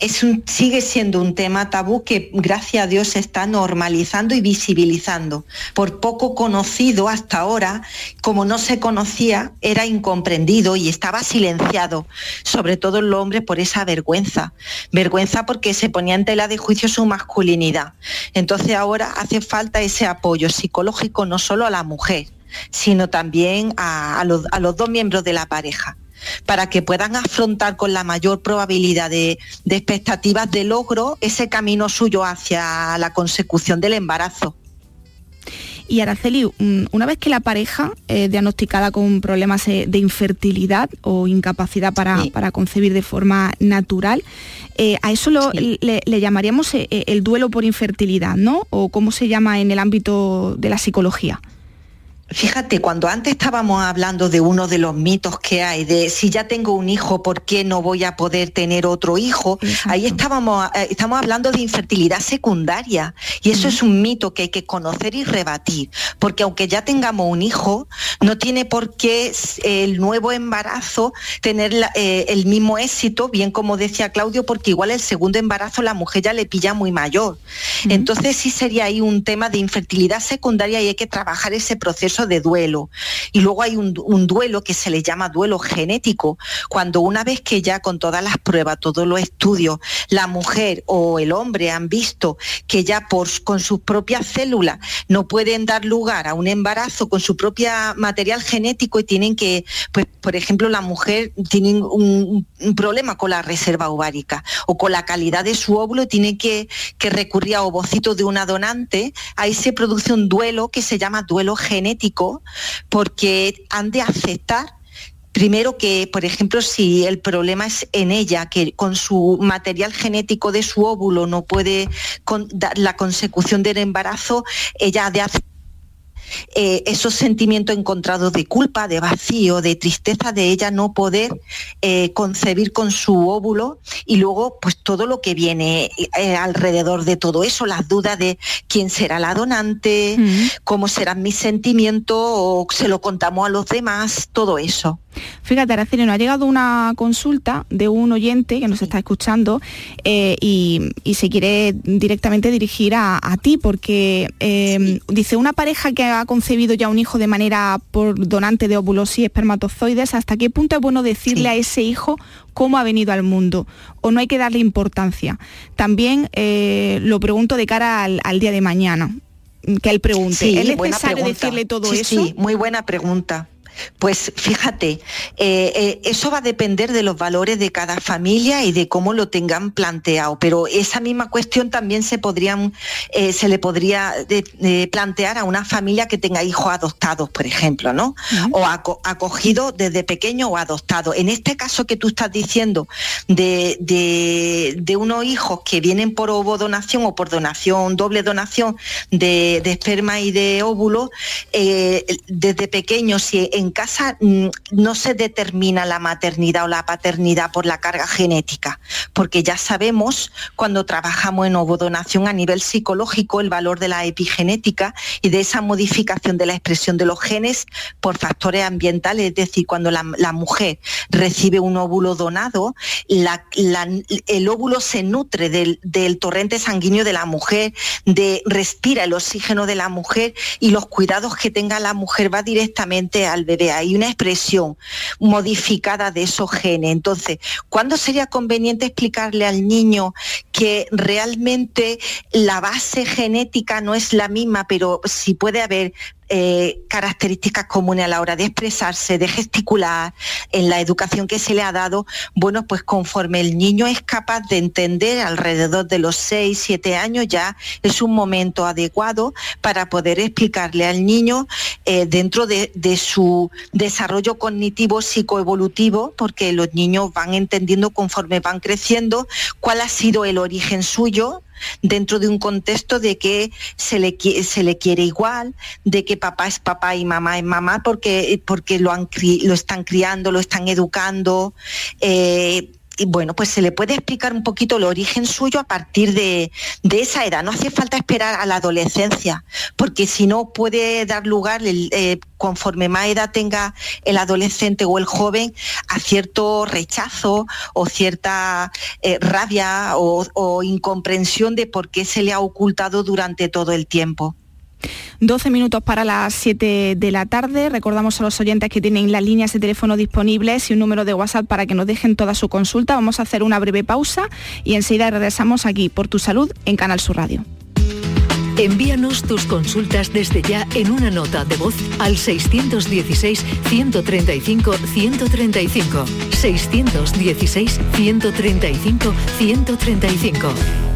es sigue siendo un tema tabú que gracias a Dios se está normalizando y visibilizando. Por poco conocido hasta ahora, como no se conocía, era incomprendido y estaba silenciado, sobre todo en los hombres por esa vergüenza. Vergüenza porque se ponía en tela de juicio su masculinidad. Entonces ahora hace falta ese apoyo psicológico no solo a la mujer, sino también a, a los, a los dos miembros de la pareja para que puedan afrontar con la mayor probabilidad de, de expectativas de logro ese camino suyo hacia la consecución del embarazo. Y Araceli, una vez que la pareja es diagnosticada con problemas eh, de infertilidad o incapacidad para, para concebir de forma natural, eh, a eso lo- le, le llamaríamos eh, eh, el duelo por infertilidad, ¿no? O cómo se llama en el ámbito de la psicología. Fíjate, cuando antes estábamos hablando de uno de los mitos que hay, de si ya tengo un hijo, ¿por qué no voy a poder tener otro hijo? Ahí estábamos, eh, estamos hablando de infertilidad secundaria y eso es un mito que hay que conocer y rebatir, porque aunque ya tengamos un hijo, no tiene por qué el nuevo embarazo tener la- eh, el mismo éxito, bien como decía Claudio, porque igual el segundo embarazo la mujer ya le pilla muy mayor. Entonces sí sería ahí un tema de infertilidad secundaria y hay que trabajar ese proceso de duelo. Y luego hay un, duelo que se le llama duelo genético, cuando una vez que ya con todas las pruebas, todos los estudios, la mujer o el hombre han visto que ya por, con sus propias células no pueden dar lugar a un embarazo con su propia material genético y tienen que, pues por ejemplo, la mujer tiene un, un problema con la reserva ovárica o con la calidad de su óvulo y tiene que, que recurrir a ovocitos de una donante, ahí se produce un duelo que se llama duelo genético porque han de aceptar Primero que, por ejemplo, si el problema es en ella, que con su material genético de su óvulo no puede con- la consecución del embarazo, ella ha de aceptar eh, esos sentimientos encontrados de culpa, de vacío, de tristeza de ella no poder eh, concebir con su óvulo y luego pues todo lo que viene eh, alrededor de todo eso, las dudas de quién será la donante, cómo serán mis sentimientos o se lo contamos a los demás, todo eso. Fíjate, Araceli, nos ha llegado una consulta de un oyente que nos está escuchando eh, y, y se quiere directamente dirigir a, a ti porque eh, dice una pareja que ha concebido ya un hijo de manera por donante de óvulos y espermatozoides, ¿hasta qué punto es bueno decirle a ese hijo cómo ha venido al mundo? ¿O no hay que darle importancia? También eh, lo pregunto de cara al, al día de mañana, que él pregunte. Sí, ¿Es necesario decirle todo Sí, eso? Sí, muy buena pregunta. Pues fíjate, eh, eh, eso va a depender de los valores de cada familia y de cómo lo tengan planteado, pero esa misma cuestión también se, podrían, eh, se le podría de- de plantear a una familia que tenga hijos adoptados, por ejemplo, ¿no? O aco- acogidos desde pequeño o adoptados. En este caso que tú estás diciendo de, unos hijos que vienen por ovodonación o por donación, doble donación de, esperma y de óvulo, desde pequeños, si en casa mm, no se determina la maternidad o la paternidad por la carga genética, porque ya sabemos cuando trabajamos en ovodonación a nivel psicológico el valor de la epigenética y de esa modificación de la expresión de los genes por factores ambientales, es decir, cuando la, mujer recibe un óvulo donado, el óvulo se nutre del, del torrente sanguíneo de la mujer, de, respira el oxígeno de la mujer y los cuidados que tenga la mujer va directamente al bebé. Hay una expresión modificada de esos genes. Entonces, ¿cuándo sería conveniente explicarle al niño que realmente la base genética no es la misma, pero sí puede haber eh, características comunes a la hora de expresarse, de gesticular, en la educación que se le ha dado, bueno, pues conforme el niño es capaz de entender alrededor de los 6, 7 años ya es un momento adecuado para poder explicarle al niño eh, dentro de, de su desarrollo cognitivo psicoevolutivo, porque los niños van entendiendo conforme van creciendo cuál ha sido el origen suyo, dentro de un contexto de que se le, se le quiere igual, de que papá es papá y mamá es mamá porque, porque lo, han lo están criando, lo están educando. eh, y bueno, pues se le puede explicar un poquito el origen suyo a partir de, de esa edad. No hace falta esperar a la adolescencia, porque si no puede dar lugar, eh, conforme más edad tenga el adolescente o el joven, a cierto rechazo o cierta eh, rabia o incomprensión de por qué se le ha ocultado durante todo el tiempo. 12 minutos para las 7 de la tarde. Recordamos a los oyentes que tienen las líneas de teléfono disponibles y un número de WhatsApp para que nos dejen toda su consulta. Vamos a hacer una breve pausa y enseguida regresamos aquí por tu salud en Canal Sur Radio. Envíanos tus consultas desde ya en una nota de voz al 616-135-135. 616-135-135.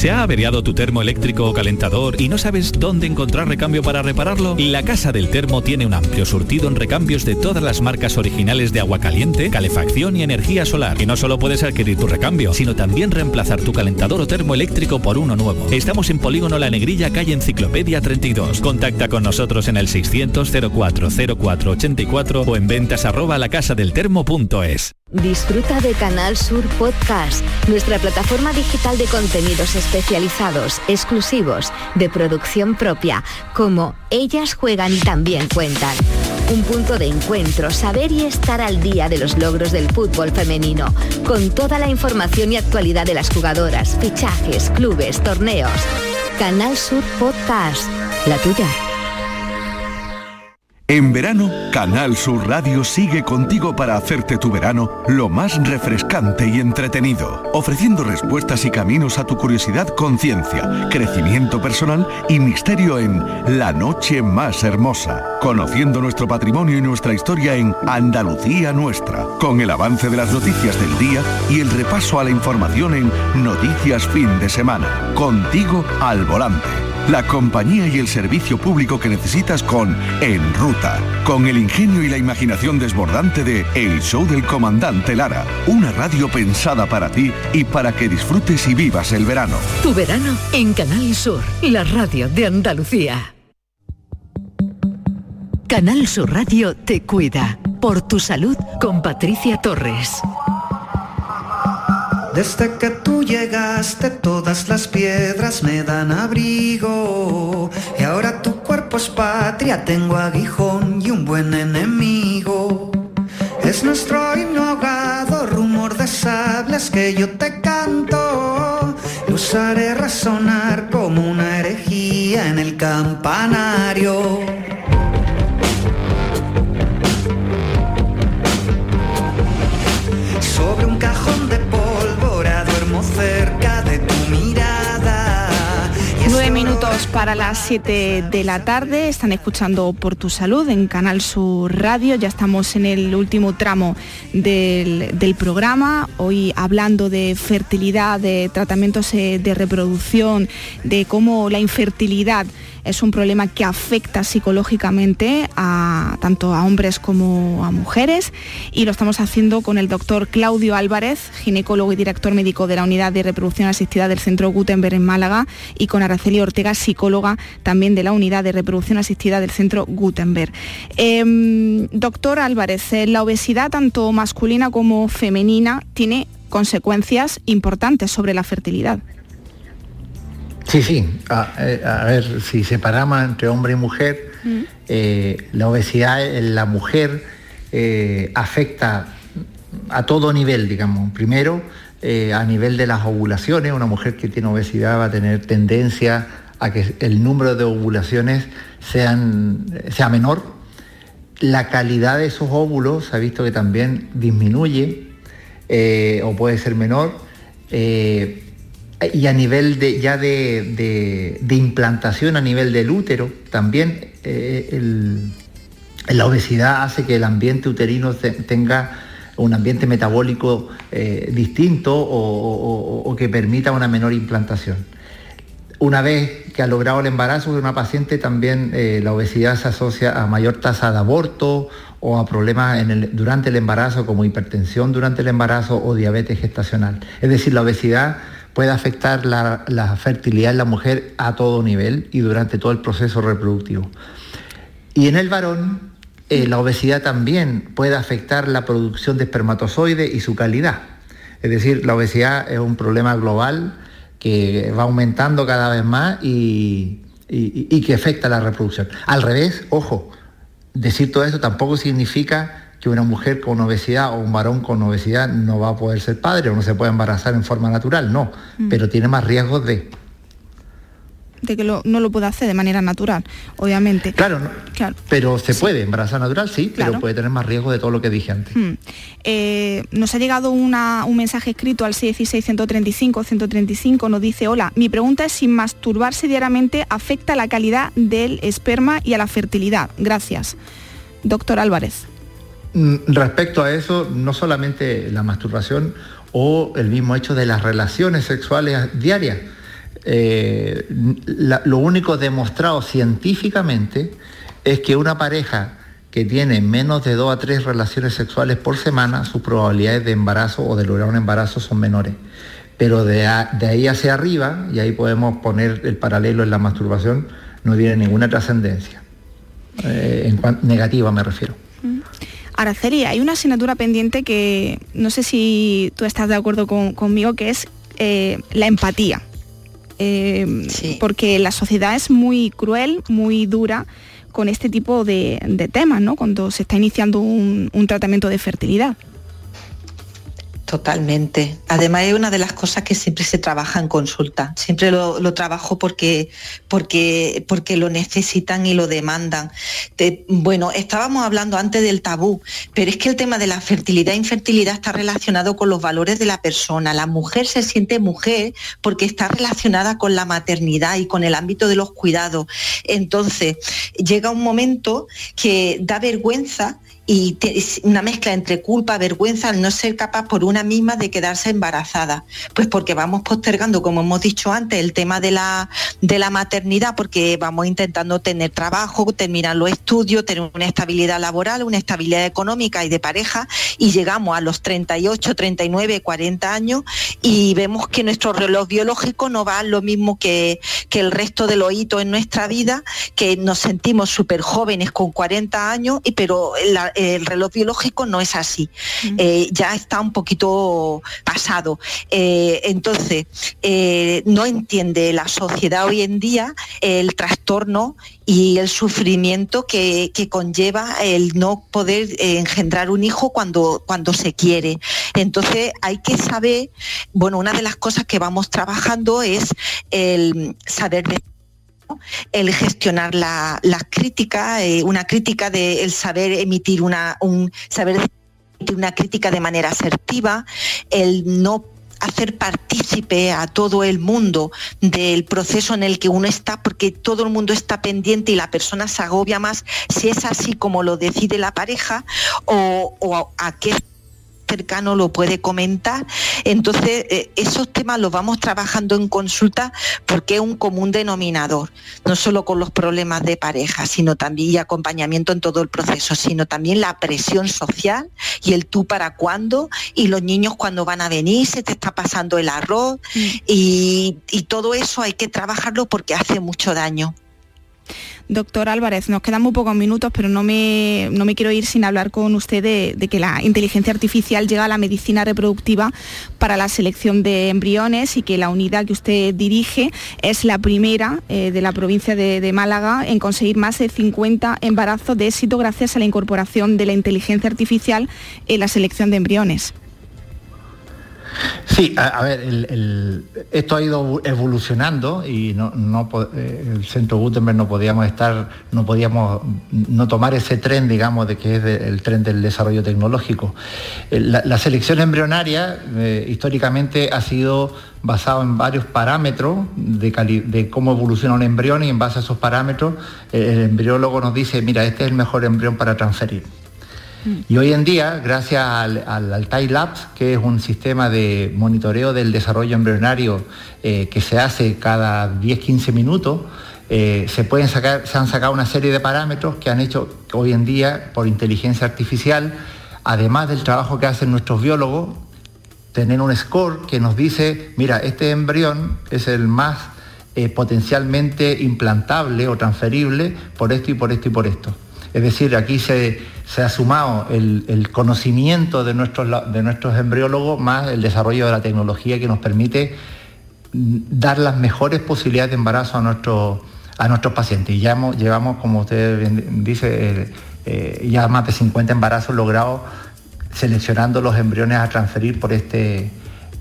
¿Se ha averiado tu termo eléctrico o calentador y no sabes dónde encontrar recambio para repararlo? La Casa del Termo tiene un amplio surtido en recambios de todas las marcas originales de agua caliente, calefacción y energía solar. Y no solo puedes adquirir tu recambio, sino también reemplazar tu calentador o termo eléctrico por uno nuevo. Estamos en Polígono La Negrilla, calle Enciclopedia 32. Contacta con nosotros en el 600 04 0484 o en ventas arroba lacasadeltermo.es. Disfruta de Canal Sur Podcast, nuestra plataforma digital de contenidos especializados, exclusivos, de producción propia, como Ellas juegan y también cuentan. Un punto de encuentro, saber y estar al día de los logros del fútbol femenino, con toda la información y actualidad de las jugadoras, fichajes, clubes, torneos. Canal Sur Podcast, la tuya. En verano, Canal Sur Radio sigue contigo para hacerte tu verano lo más refrescante y entretenido, ofreciendo respuestas y caminos a tu curiosidad con ciencia, crecimiento personal y misterio en La Noche Más Hermosa, conociendo nuestro patrimonio y nuestra historia en Andalucía Nuestra, con el avance de las noticias del día y el repaso a la información en Noticias Fin de Semana, contigo al volante la compañía y el servicio público que necesitas con En Ruta, con el ingenio y la imaginación desbordante de El Show del Comandante Lara, una radio pensada para ti y para que disfrutes y vivas el verano. Tu verano en Canal Sur, la radio de Andalucía. Canal Sur Radio te cuida. Por tu salud con Patricia Torres. Desde que tú llegaste todas las piedras me dan abrigo y ahora tu cuerpo es patria, tengo aguijón y un buen enemigo. Es nuestro himno ahogado, rumor de sables que yo te canto. Lo usaré resonar como una herejía en el campanario. Para las 7 de la tarde. Están escuchando Por tu Salud en Canal Sur Radio. Ya estamos en el último tramo del, del programa. Hoy hablando de fertilidad, de tratamientos eh, de reproducción, de cómo la infertilidad es un problema que afecta psicológicamente a tanto a hombres como a mujeres y lo estamos haciendo con el doctor Claudio Álvarez, ginecólogo y director médico de la Unidad de Reproducción Asistida del Centro Gutenberg en Málaga y con Araceli Ortega, psicóloga también de la Unidad de Reproducción Asistida del Centro Gutenberg. Em, doctor Álvarez, eh, la obesidad tanto masculina como femenina tiene consecuencias importantes sobre la fertilidad. Sí, sí. A, eh, a ver, si separamos entre hombre y mujer, eh, la obesidad en la mujer eh, afecta a todo nivel, digamos. Primero, eh, a nivel de las ovulaciones, una mujer que tiene obesidad va a tener tendencia a que el número de ovulaciones sean, sea menor. La calidad de esos óvulos se ha visto que también disminuye eh, o puede ser menor. Eh, y a nivel de, ya de, de- implantación a nivel del útero, también eh, la obesidad hace que el ambiente uterino te- tenga un ambiente metabólico eh, distinto o que permita una menor implantación. Una vez que ha logrado el embarazo de una paciente, también eh, la obesidad se asocia a mayor tasa de aborto o a problemas en el- durante el embarazo como hipertensión durante el embarazo o diabetes gestacional. Es decir, la obesidad puede afectar la, fertilidad en la mujer a todo nivel y durante todo el proceso reproductivo. Y en el varón, eh, la obesidad también puede afectar la producción de espermatozoides y su calidad. Es decir, la obesidad es un problema global que va aumentando cada vez más y, y- y que afecta la reproducción. Al revés, ojo, decir todo esto tampoco significa que una mujer con obesidad o un varón con obesidad no va a poder ser padre o no se puede embarazar en forma natural, no, Mm. pero tiene más riesgos de... De que lo- no lo pueda hacer de manera natural, obviamente. Claro, no- Claro. pero se puede embarazar natural, sí, Claro. pero puede tener más riesgo de todo lo que dije antes. Hmm. Eh, nos ha llegado una- un mensaje escrito al 616-135-135, nos dice, hola, mi pregunta es si masturbarse diariamente afecta a la calidad del esperma y a la fertilidad. Gracias. Doctor Álvarez. Mm, Respecto a eso, no solamente la masturbación o el mismo hecho de las relaciones sexuales diarias. Eh, lo único demostrado científicamente es que una pareja que tiene menos de dos a tres relaciones sexuales por semana, sus probabilidades de embarazo o de lograr un embarazo son menores. Pero de, ahí hacia arriba, y ahí podemos poner el paralelo en la masturbación, no tiene ninguna trascendencia. Eh, negativa me refiero. Araceli, hay una asignatura pendiente que no sé si tú estás de acuerdo con- conmigo, que es eh, la empatía. Eh, Porque la sociedad es muy cruel, muy dura con este tipo de, de temas, ¿no? Cuando se está iniciando un, un tratamiento de fertilidad. Totalmente. Además es una de las cosas que siempre se trabaja en consulta. Siempre lo, trabajo porque, porque, porque lo necesitan y lo demandan. Bueno, estábamos hablando antes del tabú, pero es que el tema de la fertilidad e infertilidad está relacionado con los valores de la persona. La mujer se siente mujer porque está relacionada con la maternidad y con el ámbito de los cuidados. Entonces, llega un momento que da vergüenza y una mezcla entre culpa, vergüenza al no ser capaz por una misma de quedarse embarazada. Pues porque vamos postergando, como hemos dicho antes, el tema de la, de la maternidad, porque vamos intentando tener trabajo, terminar los estudios, tener una estabilidad laboral, una estabilidad económica y de pareja, y llegamos a los 38, 39, 40 años y vemos que nuestro reloj biológico no va lo mismo que, que el resto de los hitos en nuestra vida, que nos sentimos súper jóvenes con 40 años, y, pero la- el reloj biológico no es así. Eh, ya está un poquito pasado. Eh, entonces, eh, no entiende la sociedad hoy en día el trastorno y el sufrimiento que, que conlleva el no poder engendrar un hijo cuando, cuando se quiere. Entonces hay que saber, bueno, una de las cosas que vamos trabajando es el saber el gestionar la, las críticas, eh, una crítica de el saber emitir una, un saber emitir una crítica de manera asertiva, el no hacer partícipe a todo el mundo del proceso en el que uno está, porque todo el mundo está pendiente y la persona se agobia más si es así como lo decide la pareja o, a qué cercano lo puede comentar. Entonces, eh, esos temas los vamos trabajando en consulta porque es un común denominador, no solo con los problemas de pareja, sino también y acompañamiento en todo el proceso, sino también la presión social y el tú para cuándo y los niños cuando van a venir, se te está pasando el arroz y, y todo eso hay que trabajarlo porque hace mucho daño. Doctor Álvarez, nos quedan muy pocos minutos, pero no me, no me quiero ir sin hablar con usted de, que la inteligencia artificial llega a la medicina reproductiva para la selección de embriones y que la unidad que usted dirige es la primera eh, de la provincia de Málaga en conseguir más de 50 embarazos de éxito gracias a la incorporación de la inteligencia artificial en la selección de embriones. Sí, a, ver, esto ha ido evolucionando y no, eh, el centro Gutenberg no podíamos estar, no podíamos no tomar ese tren, digamos, de que es el tren del desarrollo tecnológico. Eh, La, selección embrionaria eh, históricamente ha sido basado en varios parámetros de, cómo evoluciona un embrión y en base a esos parámetros el embriólogo nos dice, mira, este es el mejor embrión para transferir. Y hoy en día, gracias al, al Labs, que es un sistema de monitoreo del desarrollo embrionario eh, que se hace cada 10-15 minutos, eh, se, pueden sacar, se han sacado una serie de parámetros que han hecho hoy en día por inteligencia artificial, además del trabajo que hacen nuestros biólogos, tener un score que nos dice, mira, este embrión es el más eh, potencialmente implantable o transferible por esto y por esto y por esto. Es decir, aquí se, se ha sumado el, el conocimiento de nuestros, de nuestros embriólogos más el desarrollo de la tecnología que nos permite dar las mejores posibilidades de embarazo a, a nuestros pacientes. Y ya hemos- llevamos, como usted dice, eh, eh, ya más de 50 embarazos logrados seleccionando los embriones a transferir por este,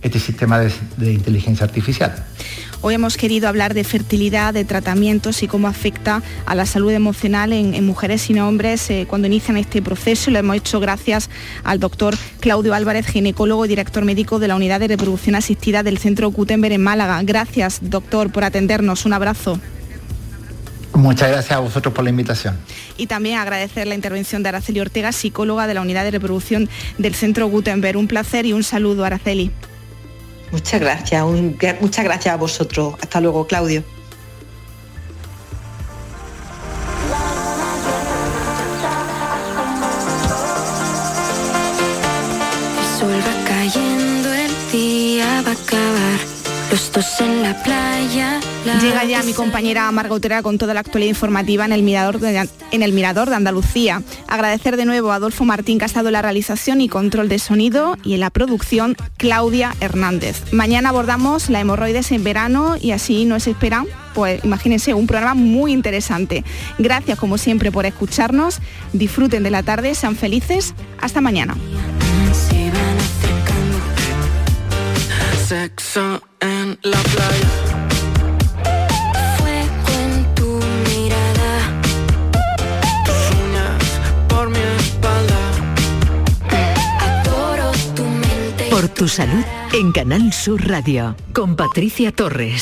este sistema de- de inteligencia artificial. Hoy hemos querido hablar de fertilidad, de tratamientos y cómo afecta a la salud emocional en, en mujeres y hombres eh, cuando inician este proceso. Lo hemos hecho gracias al doctor Claudio Álvarez, ginecólogo y director médico de la Unidad de Reproducción Asistida del Centro Gutenberg en Málaga. Gracias, doctor, por atendernos. Un abrazo. Muchas gracias a vosotros por la invitación. Y también agradecer la intervención de Araceli Ortega, psicóloga de la Unidad de Reproducción del Centro Gutenberg. Un placer y un saludo, Araceli. Muchas gracias, muchas gracias a vosotros. Hasta luego, Claudio. El sol va cayendo, el día va a acabar. Los dos en la playa. la Llega ya mi compañera Marga Otera con toda la actualidad informativa en el, Mirador de, en el Mirador de Andalucía. Agradecer de nuevo a Adolfo Martín en la realización y control de sonido y en la producción Claudia Hernández. Mañana abordamos la hemorroides en verano y así nos espera, pues imagínense, un programa muy interesante. Gracias como siempre por escucharnos. Disfruten de la tarde, sean felices. Hasta mañana. Sexo en la playa. Fuego en tu mirada. Tus uñas por mi espalda. Adoro tu mente. Por tu salud en Canal Sur Radio con Patricia Torres.